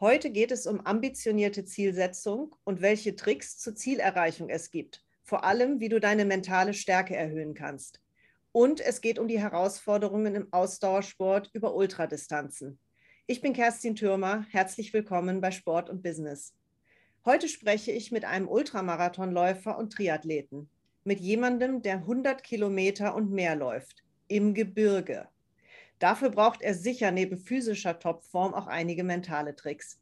Heute geht es um ambitionierte Zielsetzung und welche Tricks zur Zielerreichung es gibt. Vor allem, wie du deine mentale Stärke erhöhen kannst. Und es geht um die Herausforderungen im Ausdauersport über Ultradistanzen. Ich bin Kerstin Türmer. Herzlich willkommen bei Sport und Business. Heute spreche ich mit einem Ultramarathonläufer und Triathleten. Mit jemandem, der 100 Kilometer und mehr läuft. Im Gebirge. Dafür braucht er sicher neben physischer Topform auch einige mentale Tricks.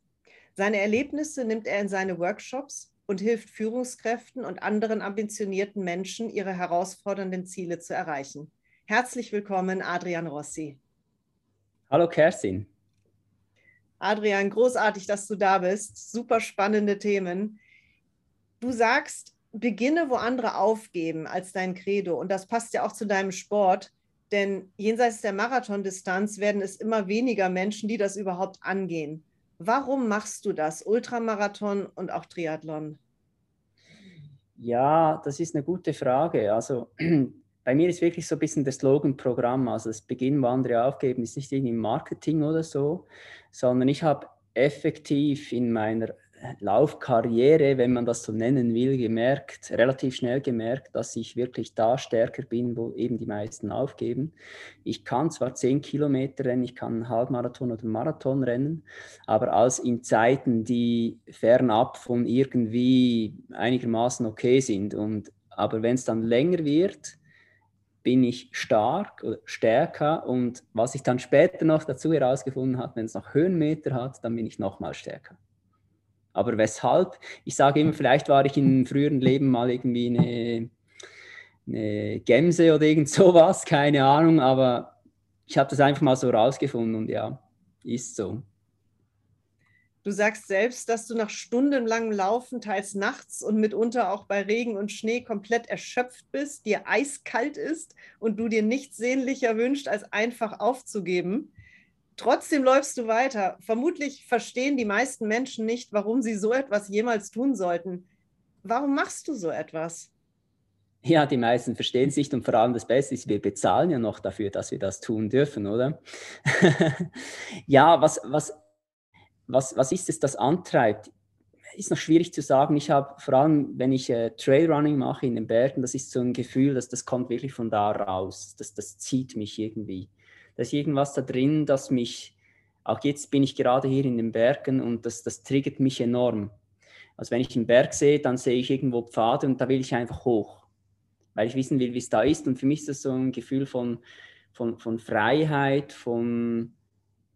Seine Erlebnisse nimmt er in seine Workshops und hilft Führungskräften und anderen ambitionierten Menschen, ihre herausfordernden Ziele zu erreichen. Herzlich willkommen, Adrian Rossi. Hallo, Kerstin. Adrian, großartig, dass du da bist. Super spannende Themen. Du sagst, beginne, wo andere aufgeben, als dein Credo. Und das passt ja auch zu deinem Sport. Denn jenseits der Marathondistanz werden es immer weniger Menschen, die das überhaupt angehen. Warum machst du das, Ultramarathon und auch Triathlon? Ja, das ist eine gute Frage. Also bei mir ist wirklich so ein bisschen das Slogan-Programm. Also das Beginn, wo andere aufgeben, ist nicht irgendwie Marketing oder so, sondern ich habe effektiv in meiner Laufkarriere, wenn man das so nennen will, gemerkt, relativ schnell gemerkt, dass ich wirklich da stärker bin, wo eben die meisten aufgeben. Ich kann zwar 10 Kilometer rennen, ich kann einen Halbmarathon oder einen Marathon rennen, aber als in Zeiten, die fernab von irgendwie einigermaßen okay sind. Und, aber wenn es dann länger wird, bin ich stark oder stärker und was ich dann später noch dazu herausgefunden habe, wenn es noch Höhenmeter hat, dann bin ich noch mal stärker. Aber weshalb? Ich sage immer, vielleicht war ich in früheren Leben mal irgendwie eine, eine Gemse oder irgend sowas, keine Ahnung, aber ich habe das einfach mal so rausgefunden und ja, ist so. Du sagst selbst, dass du nach stundenlangem Laufen, teils nachts und mitunter auch bei Regen und Schnee komplett erschöpft bist, dir eiskalt ist und du dir nichts sehnlicher wünscht, als einfach aufzugeben. Trotzdem läufst du weiter. Vermutlich verstehen die meisten Menschen nicht, warum sie so etwas jemals tun sollten. Warum machst du so etwas? Ja, die meisten verstehen es nicht und vor allem das Beste ist, wir bezahlen ja noch dafür, dass wir das tun dürfen, oder? ja, was, was, was, was ist es, das antreibt? Ist noch schwierig zu sagen. Ich habe vor allem, wenn ich äh, Trailrunning mache in den Bergen, das ist so ein Gefühl, dass das kommt wirklich von da raus. Das, das zieht mich irgendwie da ist irgendwas da drin, das mich, auch jetzt bin ich gerade hier in den Bergen und das, das triggert mich enorm. Also wenn ich einen Berg sehe, dann sehe ich irgendwo Pfade und da will ich einfach hoch, weil ich wissen will, wie es da ist. Und für mich ist das so ein Gefühl von, von, von Freiheit, von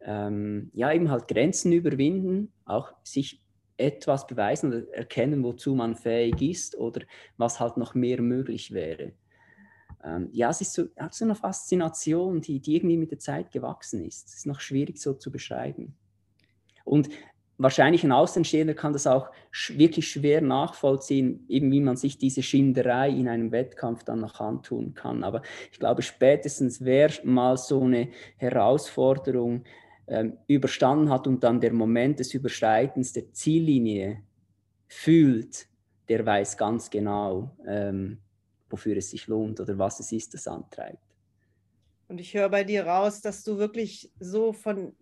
ähm, ja, eben halt Grenzen überwinden, auch sich etwas beweisen oder erkennen, wozu man fähig ist oder was halt noch mehr möglich wäre ähm, ja, es ist so, hat so eine Faszination, die, die irgendwie mit der Zeit gewachsen ist. Es ist noch schwierig so zu beschreiben. Und wahrscheinlich ein Außenstehender kann das auch sch wirklich schwer nachvollziehen, eben wie man sich diese Schinderei in einem Wettkampf dann noch antun kann. Aber ich glaube, spätestens wer mal so eine Herausforderung ähm, überstanden hat und dann der Moment des Überschreitens der Ziellinie fühlt, der weiß ganz genau, ähm, wofür es sich lohnt oder was es ist, das antreibt. Und ich höre bei dir raus, dass du wirklich so von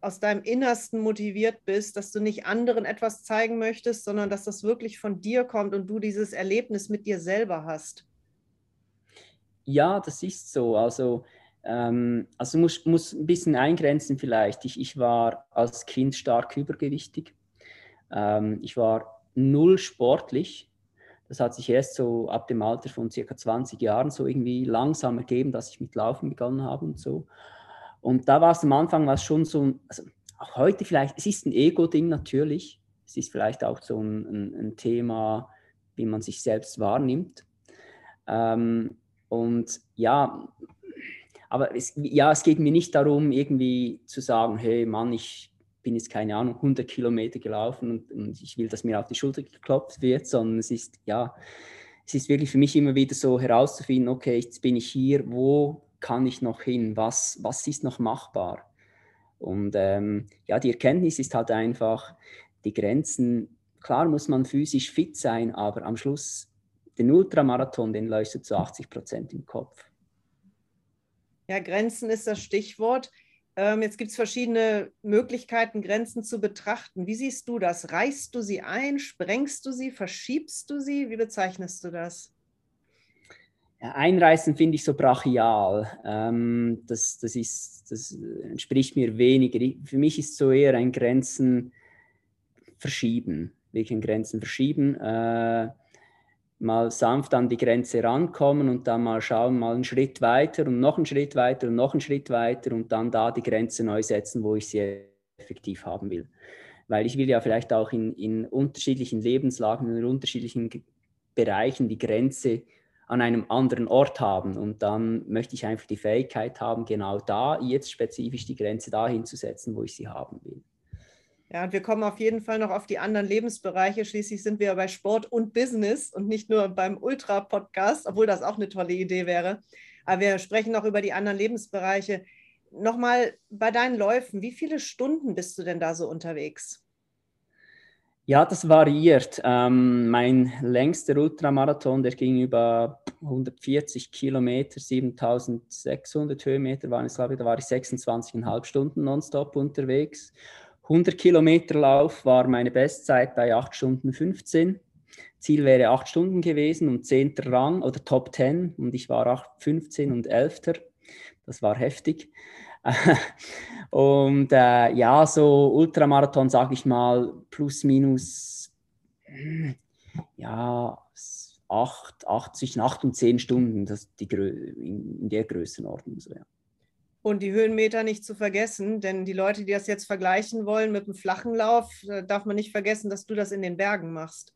aus deinem Innersten motiviert bist, dass du nicht anderen etwas zeigen möchtest, sondern dass das wirklich von dir kommt und du dieses Erlebnis mit dir selber hast. Ja, das ist so. Also, ähm, also muss, muss ein bisschen eingrenzen vielleicht. Ich, ich war als Kind stark übergewichtig. Ähm, ich war null sportlich. Das hat sich erst so ab dem Alter von circa 20 Jahren so irgendwie langsam ergeben, dass ich mit Laufen begonnen habe und so. Und da war es am Anfang was schon so, also auch heute vielleicht, es ist ein Ego-Ding natürlich. Es ist vielleicht auch so ein, ein, ein Thema, wie man sich selbst wahrnimmt. Ähm, und ja, aber es, ja, es geht mir nicht darum, irgendwie zu sagen, hey Mann, ich bin jetzt keine Ahnung, 100 Kilometer gelaufen und, und, ich will, dass mir auf die Schulter geklopft wird, sondern es ist, ja, es ist wirklich für mich immer wieder so herauszufinden, okay, jetzt bin ich hier, wo kann ich noch hin, was, was ist noch machbar? Und ähm, ja, die Erkenntnis ist halt einfach, die Grenzen, klar muss man physisch fit sein, aber am Schluss, den Ultramarathon, den läufst du zu 80 Prozent im Kopf. Ja, Grenzen ist das Stichwort jetzt gibt es verschiedene Möglichkeiten, Grenzen zu betrachten. Wie siehst du das? Reißt du sie ein? Sprengst du sie? Verschiebst du sie? Wie bezeichnest du das? Einreißen finde ich so brachial. Ähm, das, das, ist, das entspricht mir weniger. Für mich ist so eher ein Grenzen verschieben. Wirklich ein Grenzen verschieben. Äh, mal sanft an die Grenze rankommen und dann mal schauen, mal einen Schritt weiter und noch einen Schritt weiter und noch einen Schritt weiter und dann da die Grenze neu setzen, wo ich sie effektiv haben will. Weil ich will ja vielleicht auch in, in unterschiedlichen Lebenslagen, in unterschiedlichen Bereichen die Grenze an einem anderen Ort haben. Und dann möchte ich einfach die Fähigkeit haben, genau da jetzt spezifisch die Grenze dahin zu setzen, wo ich sie haben will. Ja, und wir kommen auf jeden Fall noch auf die anderen Lebensbereiche. Schließlich sind wir bei Sport und Business und nicht nur beim Ultra-Podcast, obwohl das auch eine tolle Idee wäre. Aber wir sprechen noch über die anderen Lebensbereiche. Nochmal bei deinen Läufen, wie viele Stunden bist du denn da so unterwegs? Ja, das variiert. Ähm, mein längster Ultramarathon, der ging über 140 Kilometer, 7600 Höhenmeter waren es, glaube ich, da war ich 26,5 Stunden nonstop unterwegs. 100 Kilometer Lauf war meine Bestzeit bei 8 Stunden 15. Ziel wäre 8 Stunden gewesen und 10. Rang oder Top 10 und ich war 8, 15 und 11. Das war heftig. Und äh, ja, so Ultramarathon, sage ich mal, plus minus, ja, 8, 80, 8 und 10 Stunden, das die in der Größenordnung. So, ja. Und die Höhenmeter nicht zu vergessen, denn die Leute, die das jetzt vergleichen wollen mit einem flachen Lauf, darf man nicht vergessen, dass du das in den Bergen machst.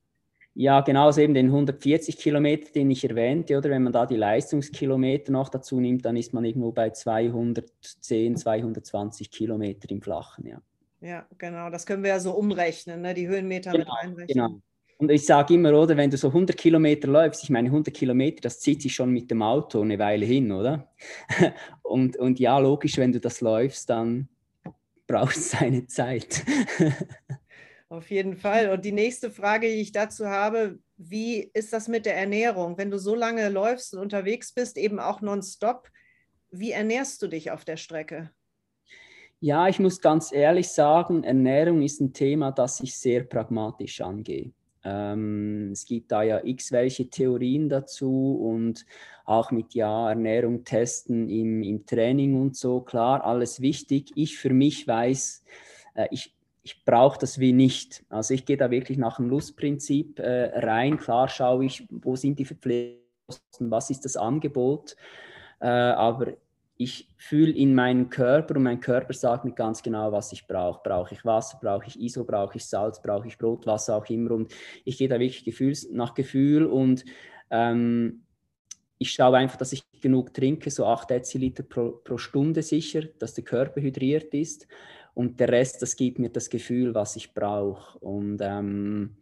Ja, genauso eben den 140 Kilometer, den ich erwähnte, oder wenn man da die Leistungskilometer noch dazu nimmt, dann ist man irgendwo bei 210, 220 Kilometer im Flachen, ja. Ja, genau, das können wir ja so umrechnen, ne? die Höhenmeter genau, mit einrechnen. Genau. Und ich sage immer, oder, wenn du so 100 Kilometer läufst, ich meine 100 Kilometer, das zieht sich schon mit dem Auto eine Weile hin, oder? und, und ja, logisch, wenn du das läufst, dann brauchst du seine Zeit. Auf jeden Fall. Und die nächste Frage, die ich dazu habe, wie ist das mit der Ernährung? Wenn du so lange läufst und unterwegs bist, eben auch nonstop, wie ernährst du dich auf der Strecke? Ja, ich muss ganz ehrlich sagen, Ernährung ist ein Thema, das ich sehr pragmatisch angehe. Ähm, es gibt da ja x welche Theorien dazu und auch mit ja, Ernährung testen im, im Training und so. Klar, alles wichtig. Ich für mich weiß, äh, ich, ich brauche das wie nicht. Also ich gehe da wirklich nach dem Lustprinzip äh, rein. Klar schaue ich, wo sind die Verpflegungskosten, was ist das Angebot. Äh, aber ich fühle in meinem Körper und mein Körper sagt mir ganz genau, was ich brauche. Brauche ich Wasser, brauche ich ISO, brauche ich Salz, brauche ich Brot, was auch immer. Und ich gehe da wirklich Gefühls nach Gefühl und ähm, ich schaue einfach, dass ich genug trinke, so 8 Deziliter pro, pro Stunde sicher, dass der Körper hydriert ist. Und der Rest, das gibt mir das Gefühl, was ich brauche. Und ähm,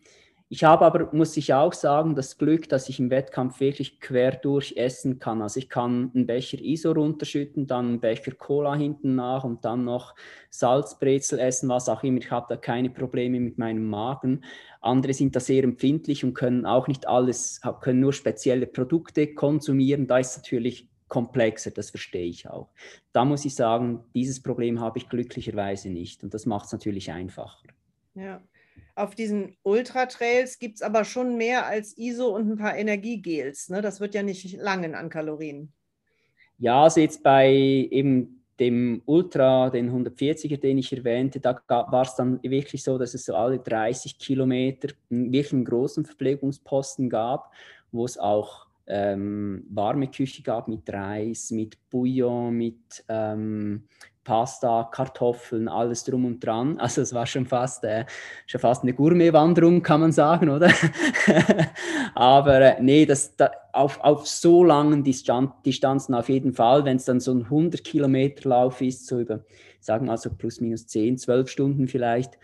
ich habe aber, muss ich auch sagen, das Glück, dass ich im Wettkampf wirklich quer durch essen kann. Also ich kann einen Becher ISO runterschütten, dann einen Becher Cola hinten nach und dann noch Salzbrezel essen, was auch immer. Ich habe da keine Probleme mit meinem Magen. Andere sind da sehr empfindlich und können auch nicht alles, können nur spezielle Produkte konsumieren. Da ist natürlich komplexer, das verstehe ich auch. Da muss ich sagen, dieses Problem habe ich glücklicherweise nicht und das macht es natürlich einfacher. Ja. Auf diesen Ultra-Trails gibt es aber schon mehr als ISO und ein paar Energiegels. Ne? Das wird ja nicht langen an Kalorien. Ja, also jetzt bei eben dem Ultra, den 140er, den ich erwähnte, da war es dann wirklich so, dass es so alle 30 Kilometer wirklich einen großen Verpflegungsposten gab, wo es auch ähm, warme Küche gab mit Reis, mit Bouillon, mit ähm, Pasta, Kartoffeln, alles drum und dran. Also es war schon fast, äh, schon fast eine Gourmet-Wanderung, kann man sagen, oder? Aber äh, nee, das, da, auf, auf so langen Distan Distanzen auf jeden Fall, wenn es dann so ein 100 Kilometer Lauf ist, so über, sagen wir mal so plus minus 10, 12 Stunden vielleicht,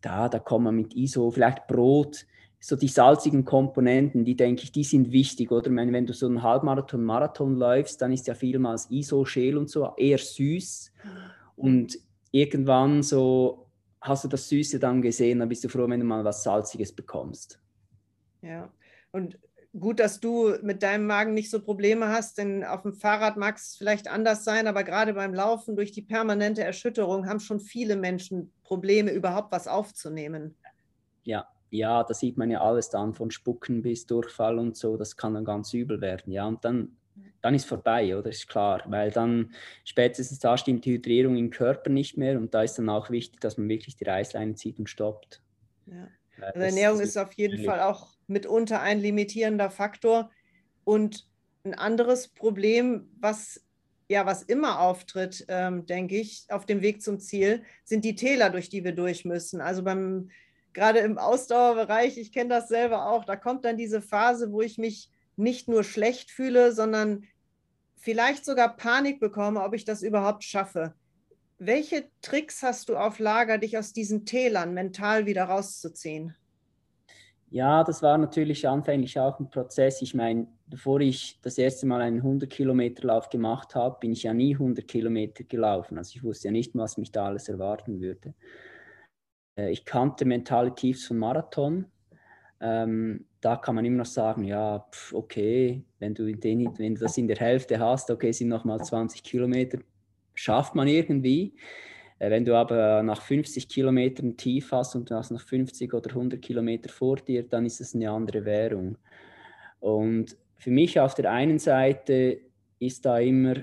da, da kommt man mit ISO, vielleicht Brot, so die salzigen Komponenten, die denke ich, die sind wichtig, oder? Meine, wenn du so einen Halbmarathon, Marathon läufst, dann ist ja vielmals ISO, Schäl und so eher süß. Und irgendwann so hast du das Süße dann gesehen, dann bist du froh, wenn du mal was Salziges bekommst. Ja, und gut, dass du mit deinem Magen nicht so Probleme hast, denn auf dem Fahrrad mag es vielleicht anders sein, aber gerade beim Laufen durch die permanente Erschütterung haben schon viele Menschen Probleme, überhaupt was aufzunehmen. Ja, ja, da sieht man ja alles dann, von Spucken bis Durchfall und so, das kann dann ganz übel werden. Ja, und dann, dann ist vorbei, oder? Ist klar, weil dann spätestens da stimmt die Hydrierung im Körper nicht mehr und da ist dann auch wichtig, dass man wirklich die Reißleine zieht und stoppt. Ja. Also Ernährung ist auf jeden Fall auch mitunter ein limitierender Faktor. Und ein anderes Problem, was ja, was immer auftritt, ähm, denke ich, auf dem Weg zum Ziel, sind die Täler, durch die wir durch müssen. Also beim gerade im Ausdauerbereich, ich kenne das selber auch, da kommt dann diese Phase, wo ich mich nicht nur schlecht fühle, sondern vielleicht sogar Panik bekomme, ob ich das überhaupt schaffe. Welche Tricks hast du auf Lager, dich aus diesen Tälern mental wieder rauszuziehen? Ja, das war natürlich anfänglich auch ein Prozess. Ich meine, bevor ich das erste Mal einen 100-Kilometer-Lauf gemacht habe, bin ich ja nie 100 Kilometer gelaufen. Also ich wusste ja nicht, was mich da alles erwarten würde. Äh, ich kannte mentale Tiefs von Marathon. Ähm, da kann man immer noch sagen, ja, pf, okay, wenn du, den, wenn du das in der Hälfte hast, okay, sind nochmal 20 Kilometer, schafft man irgendwie. Äh, wenn du aber nach 50 Kilometern tief hast und du hast noch 50 oder 100 Kilometer vor dir, dann ist es eine andere Währung. Und für mich auf der einen Seite ist da immer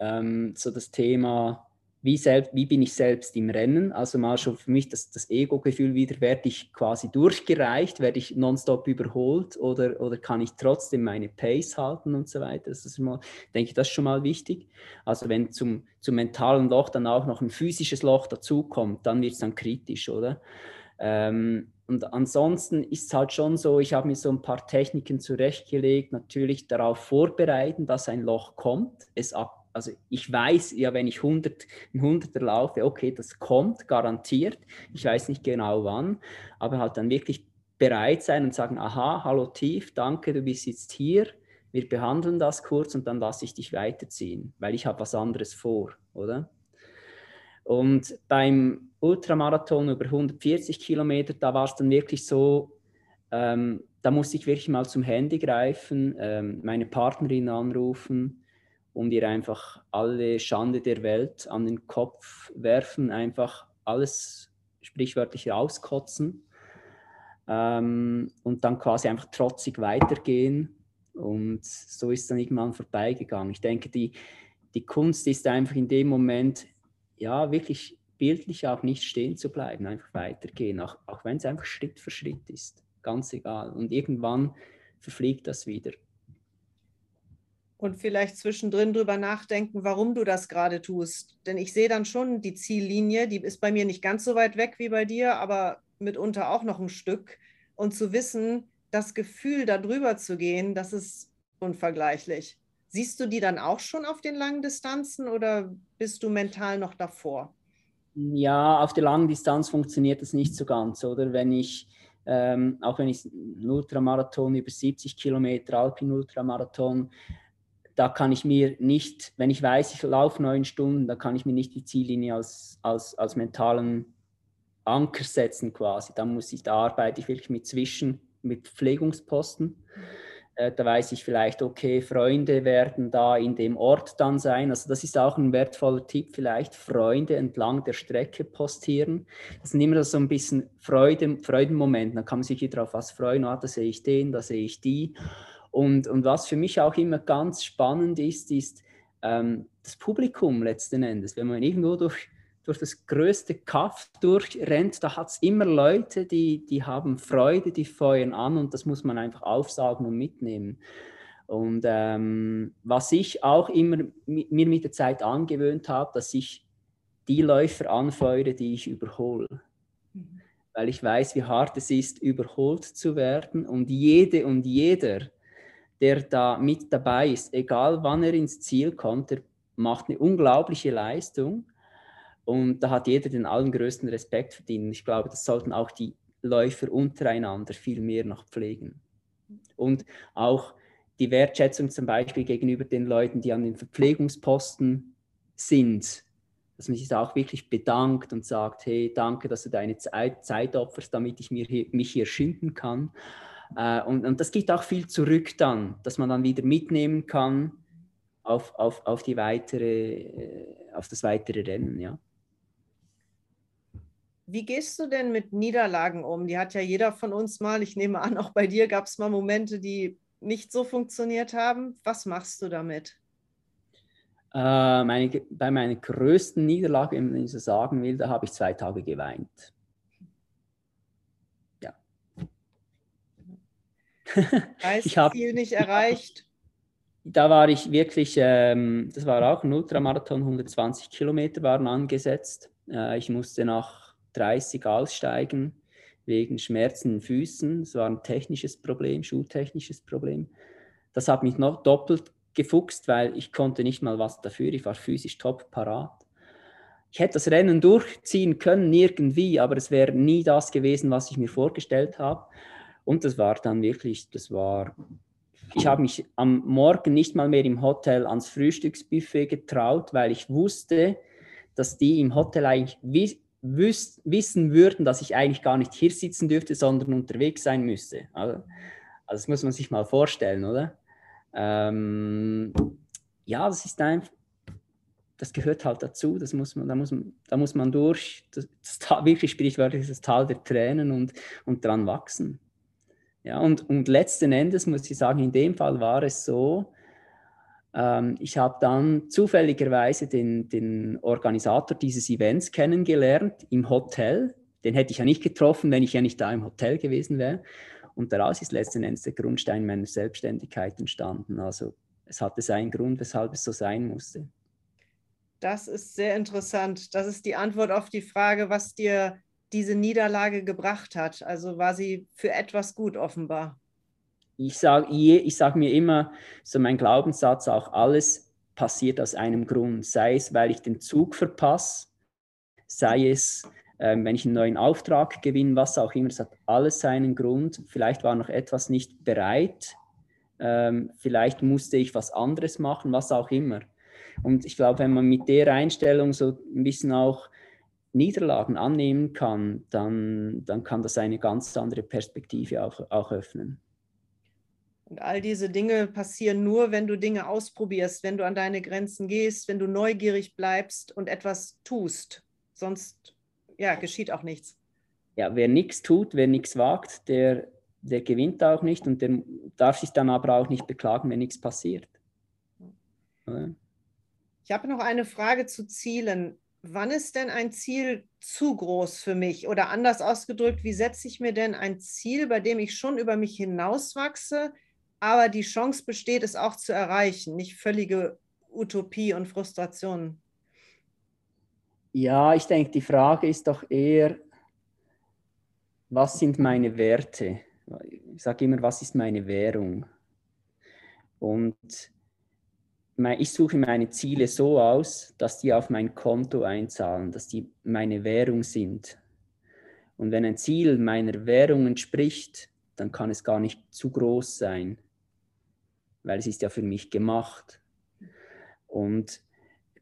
ähm, so das Thema, wie, selbst, wie bin ich selbst im Rennen? Also mal schon für mich das, das Ego-Gefühl wieder, werde ich quasi durchgereicht, werde ich nonstop überholt oder, oder kann ich trotzdem meine Pace halten und so weiter. Das ist mal, denke ich, das ist schon mal wichtig. Also wenn zum, zum mentalen Loch dann auch noch ein physisches Loch dazukommt, dann wird es dann kritisch, oder? Ähm, und ansonsten ist es halt schon so, ich habe mir so ein paar Techniken zurechtgelegt, natürlich darauf vorbereiten, dass ein Loch kommt, es ab also ich weiß ja, wenn ich 100, ein 100er laufe, okay, das kommt garantiert. Ich weiß nicht genau wann, aber halt dann wirklich bereit sein und sagen, aha, hallo Tief, danke, du bist jetzt hier. Wir behandeln das kurz und dann lasse ich dich weiterziehen, weil ich habe was anderes vor, oder? Und beim Ultramarathon über 140 Kilometer, da war es dann wirklich so, ähm, da musste ich wirklich mal zum Handy greifen, ähm, meine Partnerin anrufen, und ihr einfach alle Schande der Welt an den Kopf werfen, einfach alles sprichwörtlich rauskotzen ähm, und dann quasi einfach trotzig weitergehen. Und so ist dann irgendwann vorbeigegangen. Ich denke, die, die Kunst ist einfach in dem Moment, ja, wirklich bildlich auch nicht stehen zu bleiben, einfach weitergehen, auch, auch wenn es einfach Schritt für Schritt ist. Ganz egal. Und irgendwann verfliegt das wieder und vielleicht zwischendrin drüber nachdenken, warum du das gerade tust. Denn ich sehe dann schon die Ziellinie, die ist bei mir nicht ganz so weit weg wie bei dir, aber mitunter auch noch ein Stück. Und zu wissen, das Gefühl, da drüber zu gehen, das ist unvergleichlich. Siehst du die dann auch schon auf den langen Distanzen oder bist du mental noch davor? Ja, auf der langen Distanz funktioniert das nicht so ganz, oder? Wenn ich, ähm, auch wenn ich einen Ultramarathon über 70 Kilometer, Alpin-Ultramarathon, da kann ich mir nicht, wenn ich weiß, ich laufe neun Stunden, da kann ich mir nicht die Ziellinie als, als, als mentalen Anker setzen quasi. Da muss ich, da arbeite ich wirklich mit Zwischen, mit Pflegungsposten. Äh, da weiß ich vielleicht, okay, Freunde werden da in dem Ort dann sein. Also das ist auch ein wertvoller Tipp, vielleicht Freunde entlang der Strecke postieren. Das sind immer so ein bisschen Freude, Freudenmomente. Da kann man sich wieder auf was freuen. Ah, da sehe ich den, da sehe ich die. Und, und was für mich auch immer ganz spannend ist, ist ähm, das Publikum letzten Endes. Wenn man irgendwo durch, durch das größte Kaff durchrennt, da hat es immer Leute, die, die haben Freude, die feuern an und das muss man einfach aufsaugen und mitnehmen. Und ähm, was ich auch immer mir mit der Zeit angewöhnt habe, dass ich die Läufer anfeuere, die ich überhole. Mhm. Weil ich weiß, wie hart es ist, überholt zu werden. Und jede und jeder, der da mit dabei ist, egal wann er ins Ziel kommt, der macht eine unglaubliche Leistung und da hat jeder den allergrößten Respekt verdient. Ich glaube, das sollten auch die Läufer untereinander viel mehr noch pflegen. Und auch die Wertschätzung zum Beispiel gegenüber den Leuten, die an den Verpflegungsposten sind, dass man sich da auch wirklich bedankt und sagt, hey, danke, dass du deine Zeit, opferst, damit ich mir mich hier schinden kann. Äh, und, und das gibt auch viel zurück dann, dass man dann wieder mitnehmen kann auf, auf, auf, die weitere, äh, auf das weitere Rennen, ja. Wie gehst du denn mit Niederlagen um? Die hat ja jeder von uns mal. Ich nehme an, auch bei dir gab es mal Momente, die nicht so funktioniert haben. Was machst du damit? Äh, meine, bei meiner größten Niederlage, wenn ich so sagen will, da habe ich zwei Tage geweint. Heißt, ich habe Ziel nicht erreicht. Da war ich wirklich, ähm, das war auch ein Ultramarathon, 120 Kilometer waren angesetzt. Äh, ich musste nach 30 aussteigen wegen Schmerzen in Füßen. Das war ein technisches Problem, schultechnisches Problem. Das hat mich noch doppelt gefuchst, weil ich konnte nicht mal was dafür. Ich war physisch top parat. Ich hätte das Rennen durchziehen können, irgendwie, aber es wäre nie das gewesen, was ich mir vorgestellt habe. Und das war dann wirklich, das war, ich habe mich am Morgen nicht mal mehr im Hotel ans Frühstücksbuffet getraut, weil ich wusste, dass die im Hotel eigentlich wüs wissen würden, dass ich eigentlich gar nicht hier sitzen dürfte, sondern unterwegs sein müsste. Also, also das muss man sich mal vorstellen, oder? Ähm, ja, das ist einfach, das gehört halt dazu, das muss man, da, muss man, da muss man durch, das, das wirklich sprichwörtlich das Tal der Tränen und, und dran wachsen. Ja, und, und letzten Endes muss ich sagen, in dem Fall war es so, ähm, ich habe dann zufälligerweise den, den Organisator dieses Events kennengelernt im Hotel. Den hätte ich ja nicht getroffen, wenn ich ja nicht da im Hotel gewesen wäre. Und daraus ist letzten Endes der Grundstein meiner Selbstständigkeit entstanden. Also es hatte seinen Grund, weshalb es so sein musste. Das ist sehr interessant. Das ist die Antwort auf die Frage, was dir diese Niederlage gebracht hat. Also war sie für etwas gut offenbar ich sage ich sag mir immer, so mein Glaubenssatz auch, alles passiert aus einem Grund. Sei es, weil ich den Zug verpasse, sei es, ähm, wenn ich einen neuen Auftrag gewinne, was auch immer. Es hat alles seinen Grund. Vielleicht war noch etwas nicht bereit. Ähm, vielleicht musste ich was anderes machen, was auch immer. Und ich glaube, wenn man mit der Einstellung so ein bisschen auch Niederlagen annehmen kann, dann, dann kann das eine ganz andere Perspektive auch, auch öffnen. Und all diese Dinge passieren nur, wenn du Dinge ausprobierst, wenn du an deine Grenzen gehst, wenn du neugierig bleibst und etwas tust. Sonst ja, geschieht auch nichts. Ja, wer nichts tut, wer nichts wagt, der, der gewinnt auch nicht und der darf sich dann aber auch nicht beklagen, wenn nichts passiert. Ich habe noch eine Frage zu Zielen. Wann ist denn ein Ziel zu groß für mich? Oder anders ausgedrückt, wie setze ich mir denn ein Ziel, bei dem ich schon über mich hinauswachse, aber die Chance besteht, es auch zu erreichen, nicht völlige Utopie und Frustration. Ja, ich denke, die Frage ist doch eher, was sind meine Werte? Ich sage immer, was ist meine Währung? Und ich suche meine Ziele so aus, dass die auf mein Konto einzahlen, dass die meine Währung sind. Und wenn ein Ziel meiner Währung entspricht, dann kann es gar nicht zu groß sein weil es ist ja für mich gemacht. Und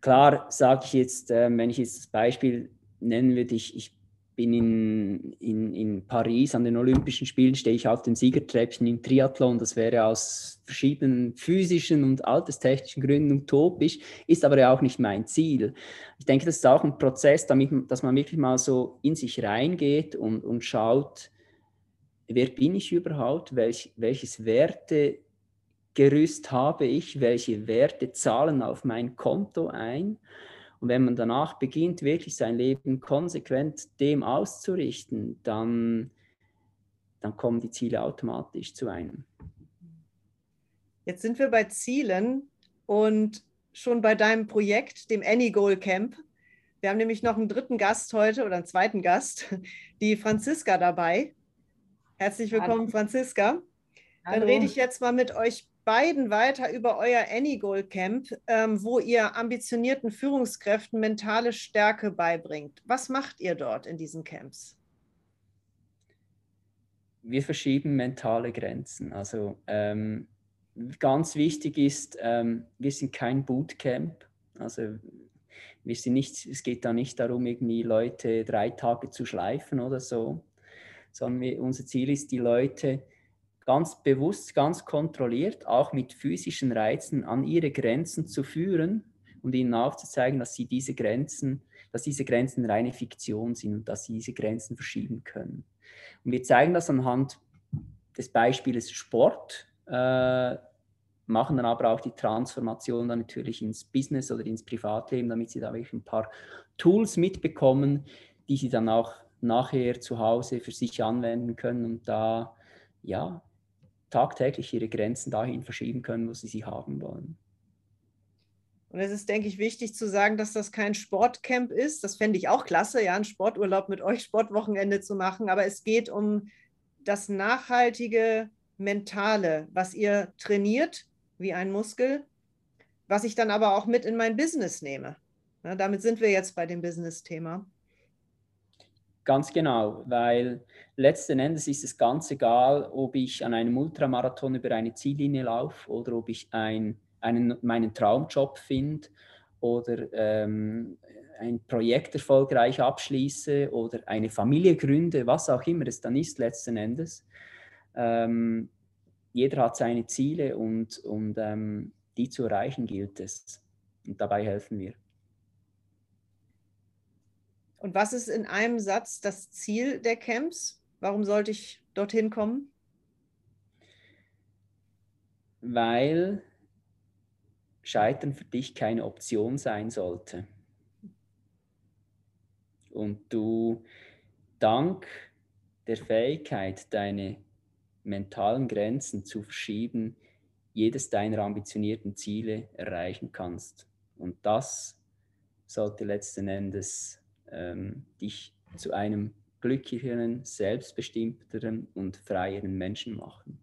klar sage ich jetzt, äh, wenn ich jetzt das Beispiel nennen würde, ich, ich bin in, in, in Paris an den Olympischen Spielen, stehe ich auf dem Siegertreppchen im Triathlon. Das wäre aus verschiedenen physischen und alterstechnischen Gründen utopisch, ist aber ja auch nicht mein Ziel. Ich denke, das ist auch ein Prozess, damit, dass man wirklich mal so in sich reingeht und, und schaut, wer bin ich überhaupt, welch, welches Werte Gerüst habe ich, welche Werte zahlen auf mein Konto ein. Und wenn man danach beginnt, wirklich sein Leben konsequent dem auszurichten, dann, dann kommen die Ziele automatisch zu einem. Jetzt sind wir bei Zielen und schon bei deinem Projekt, dem Anygoal Camp. Wir haben nämlich noch einen dritten Gast heute oder einen zweiten Gast, die Franziska dabei. Herzlich willkommen, Hallo. Franziska. Dann rede ich jetzt mal mit euch beiden weiter über euer Anygoal Camp, ähm, wo ihr ambitionierten Führungskräften mentale Stärke beibringt. Was macht ihr dort in diesen Camps? Wir verschieben mentale Grenzen. Also ähm, ganz wichtig ist, ähm, wir sind kein Bootcamp. Also wir sind nicht, es geht da nicht darum, irgendwie Leute drei Tage zu schleifen oder so, sondern wir, unser Ziel ist, die Leute ganz bewusst, ganz kontrolliert, auch mit physischen Reizen an ihre Grenzen zu führen und ihnen aufzuzeigen, dass sie diese Grenzen, dass diese Grenzen reine Fiktion sind und dass sie diese Grenzen verschieben können. Und wir zeigen das anhand des Beispiels Sport, äh, machen dann aber auch die Transformation dann natürlich ins Business oder ins Privatleben, damit sie da wirklich ein paar Tools mitbekommen, die sie dann auch nachher zu Hause für sich anwenden können und da ja tagtäglich ihre Grenzen dahin verschieben können, wo sie sie haben wollen. Und es ist, denke ich, wichtig zu sagen, dass das kein Sportcamp ist. Das fände ich auch klasse, ja, einen Sporturlaub mit euch, Sportwochenende zu machen. Aber es geht um das nachhaltige Mentale, was ihr trainiert wie ein Muskel, was ich dann aber auch mit in mein Business nehme. Ja, damit sind wir jetzt bei dem Business-Thema. Ganz genau, weil letzten Endes ist es ganz egal, ob ich an einem Ultramarathon über eine Ziellinie laufe oder ob ich ein, einen, meinen Traumjob finde oder ähm, ein Projekt erfolgreich abschließe oder eine Familie gründe, was auch immer es dann ist letzten Endes. Ähm, jeder hat seine Ziele und, und ähm, die zu erreichen gilt es. Und dabei helfen wir. Und was ist in einem Satz das Ziel der Camps? Warum sollte ich dorthin kommen? Weil Scheitern für dich keine Option sein sollte. Und du dank der Fähigkeit, deine mentalen Grenzen zu verschieben, jedes deiner ambitionierten Ziele erreichen kannst. Und das sollte letzten Endes ähm, dich zu einem glücklicheren, selbstbestimmteren und freieren Menschen machen.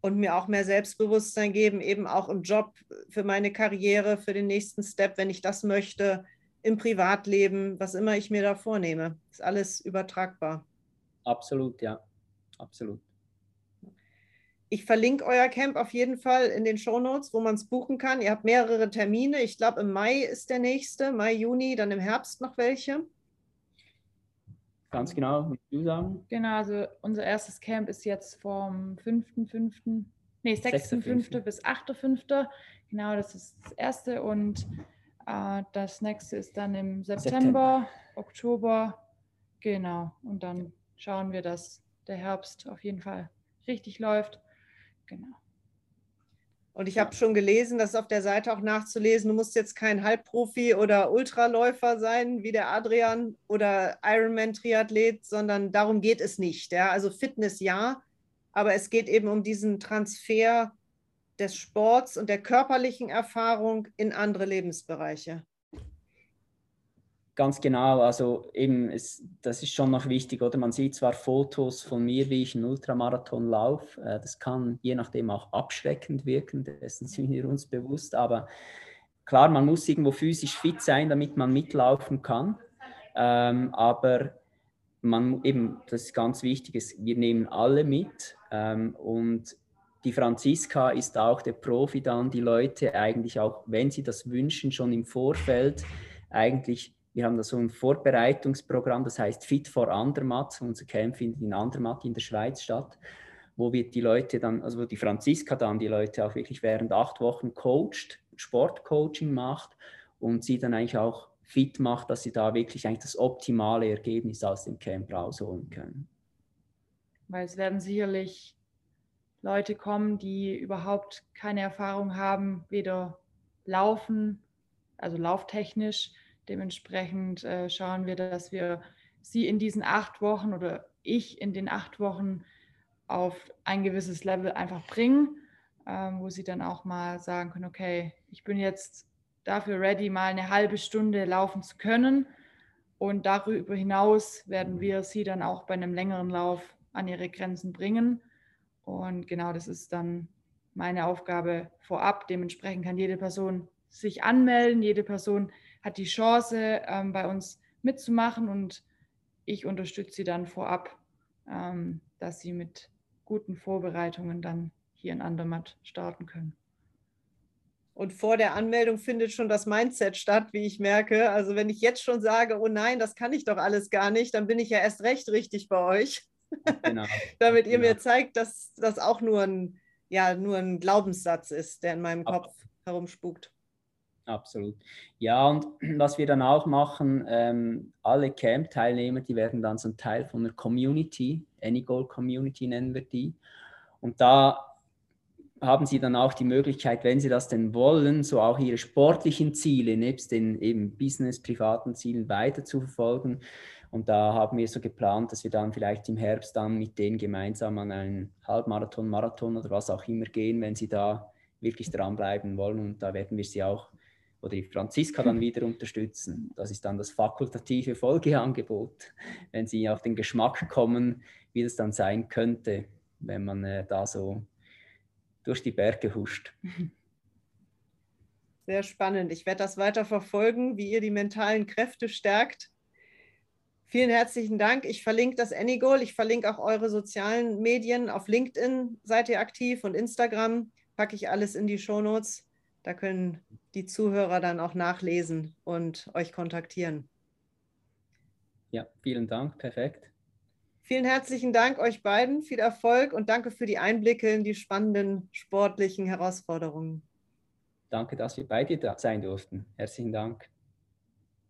Und mir auch mehr Selbstbewusstsein geben, eben auch im Job, für meine Karriere, für den nächsten Step, wenn ich das möchte, im Privatleben, was immer ich mir da vornehme. Ist alles übertragbar. Absolut, ja absolut. Ich verlinke euer Camp auf jeden Fall in den Show Notes, wo man es buchen kann. Ihr habt mehrere Termine. Ich glaube, im Mai ist der nächste, Mai, Juni, dann im Herbst noch welche. Ganz genau, wie du sagen? Genau, also unser erstes Camp ist jetzt vom 5.5., nee, 6.5. bis 8.5. Genau, das ist das erste und äh, das nächste ist dann im September, September, Oktober. Genau, und dann schauen wir, dass der Herbst auf jeden Fall richtig läuft. Genau. Und ich habe schon gelesen, das ist auf der Seite auch nachzulesen, du musst jetzt kein Halbprofi oder Ultraläufer sein wie der Adrian oder Ironman-Triathlet, sondern darum geht es nicht. Ja? Also Fitness ja, aber es geht eben um diesen Transfer des Sports und der körperlichen Erfahrung in andere Lebensbereiche. Ganz genau, also eben, es, das ist schon noch wichtig, oder? Man sieht zwar Fotos von mir, wie ich einen Ultramarathon laufe, äh, das kann je nachdem auch abschreckend wirken, dessen sind wir uns bewusst, aber klar, man muss irgendwo physisch fit sein, damit man mitlaufen kann, ähm, aber man eben, das ist ganz wichtig, ist, wir nehmen alle mit ähm, und die Franziska ist auch der Profi dann, die Leute eigentlich auch, wenn sie das wünschen, schon im Vorfeld eigentlich wir haben da so ein Vorbereitungsprogramm, das heißt Fit for Andermatt. Unser Camp findet in Andermatt in der Schweiz statt, wo wir die Leute dann, also wo die Franziska dann die Leute auch wirklich während acht Wochen coacht, Sportcoaching macht und sie dann eigentlich auch fit macht, dass sie da wirklich eigentlich das optimale Ergebnis aus dem Camp rausholen können. Weil es werden sicherlich Leute kommen, die überhaupt keine Erfahrung haben, weder laufen, also lauftechnisch, Dementsprechend äh, schauen wir, dass wir sie in diesen acht Wochen oder ich in den acht Wochen auf ein gewisses Level einfach bringen, ähm, wo sie dann auch mal sagen können, okay, ich bin jetzt dafür ready, mal eine halbe Stunde laufen zu können. Und darüber hinaus werden wir sie dann auch bei einem längeren Lauf an ihre Grenzen bringen. Und genau das ist dann meine Aufgabe vorab. Dementsprechend kann jede Person sich anmelden, jede Person hat die Chance, ähm, bei uns mitzumachen und ich unterstütze sie dann vorab, ähm, dass sie mit guten Vorbereitungen dann hier in Andermatt starten können. Und vor der Anmeldung findet schon das Mindset statt, wie ich merke. Also wenn ich jetzt schon sage, oh nein, das kann ich doch alles gar nicht, dann bin ich ja erst recht richtig bei euch. Genau. Damit ihr genau. mir zeigt, dass das auch nur ein, ja, nur ein Glaubenssatz ist, der in meinem Kopf Ab herumspukt. Absolut. Ja, und was wir dann auch machen, ähm, alle Camp-Teilnehmer, die werden dann so ein Teil von einer Community, Anygoal Community nennen wir die. Und da haben sie dann auch die Möglichkeit, wenn sie das denn wollen, so auch ihre sportlichen Ziele nebst den eben Business, privaten Zielen weiter zu verfolgen. Und da haben wir so geplant, dass wir dann vielleicht im Herbst dann mit denen gemeinsam an einen Halbmarathon, Marathon oder was auch immer gehen, wenn sie da wirklich dranbleiben wollen. Und da werden wir sie auch oder die Franziska dann wieder unterstützen. Das ist dann das fakultative Folgeangebot, wenn Sie auf den Geschmack kommen, wie das dann sein könnte, wenn man äh, da so durch die Berge huscht. Sehr spannend. Ich werde das weiter verfolgen, wie ihr die mentalen Kräfte stärkt. Vielen herzlichen Dank. Ich verlinke das Anygoal. Ich verlinke auch eure sozialen Medien. Auf LinkedIn seid ihr aktiv und Instagram packe ich alles in die Shownotes. Da können die Zuhörer dann auch nachlesen und euch kontaktieren. Ja, vielen Dank. Perfekt. Vielen herzlichen Dank euch beiden, viel Erfolg und danke für die Einblicke in die spannenden sportlichen Herausforderungen. Danke, dass wir bei dir sein durften. Herzlichen Dank.